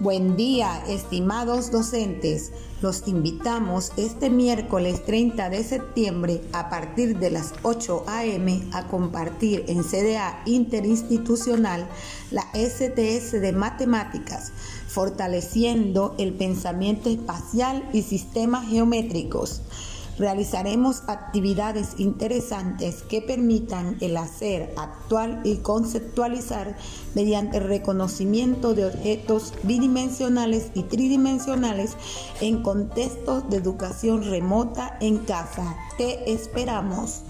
Buen día, estimados docentes. Los invitamos este miércoles 30 de septiembre a partir de las 8 a.m. a compartir en CDA Interinstitucional la STS de Matemáticas, fortaleciendo el pensamiento espacial y sistemas geométricos. Realizaremos actividades interesantes que permitan el hacer actual y conceptualizar mediante el reconocimiento de objetos bidimensionales y tridimensionales en contextos de educación remota en casa. Te esperamos.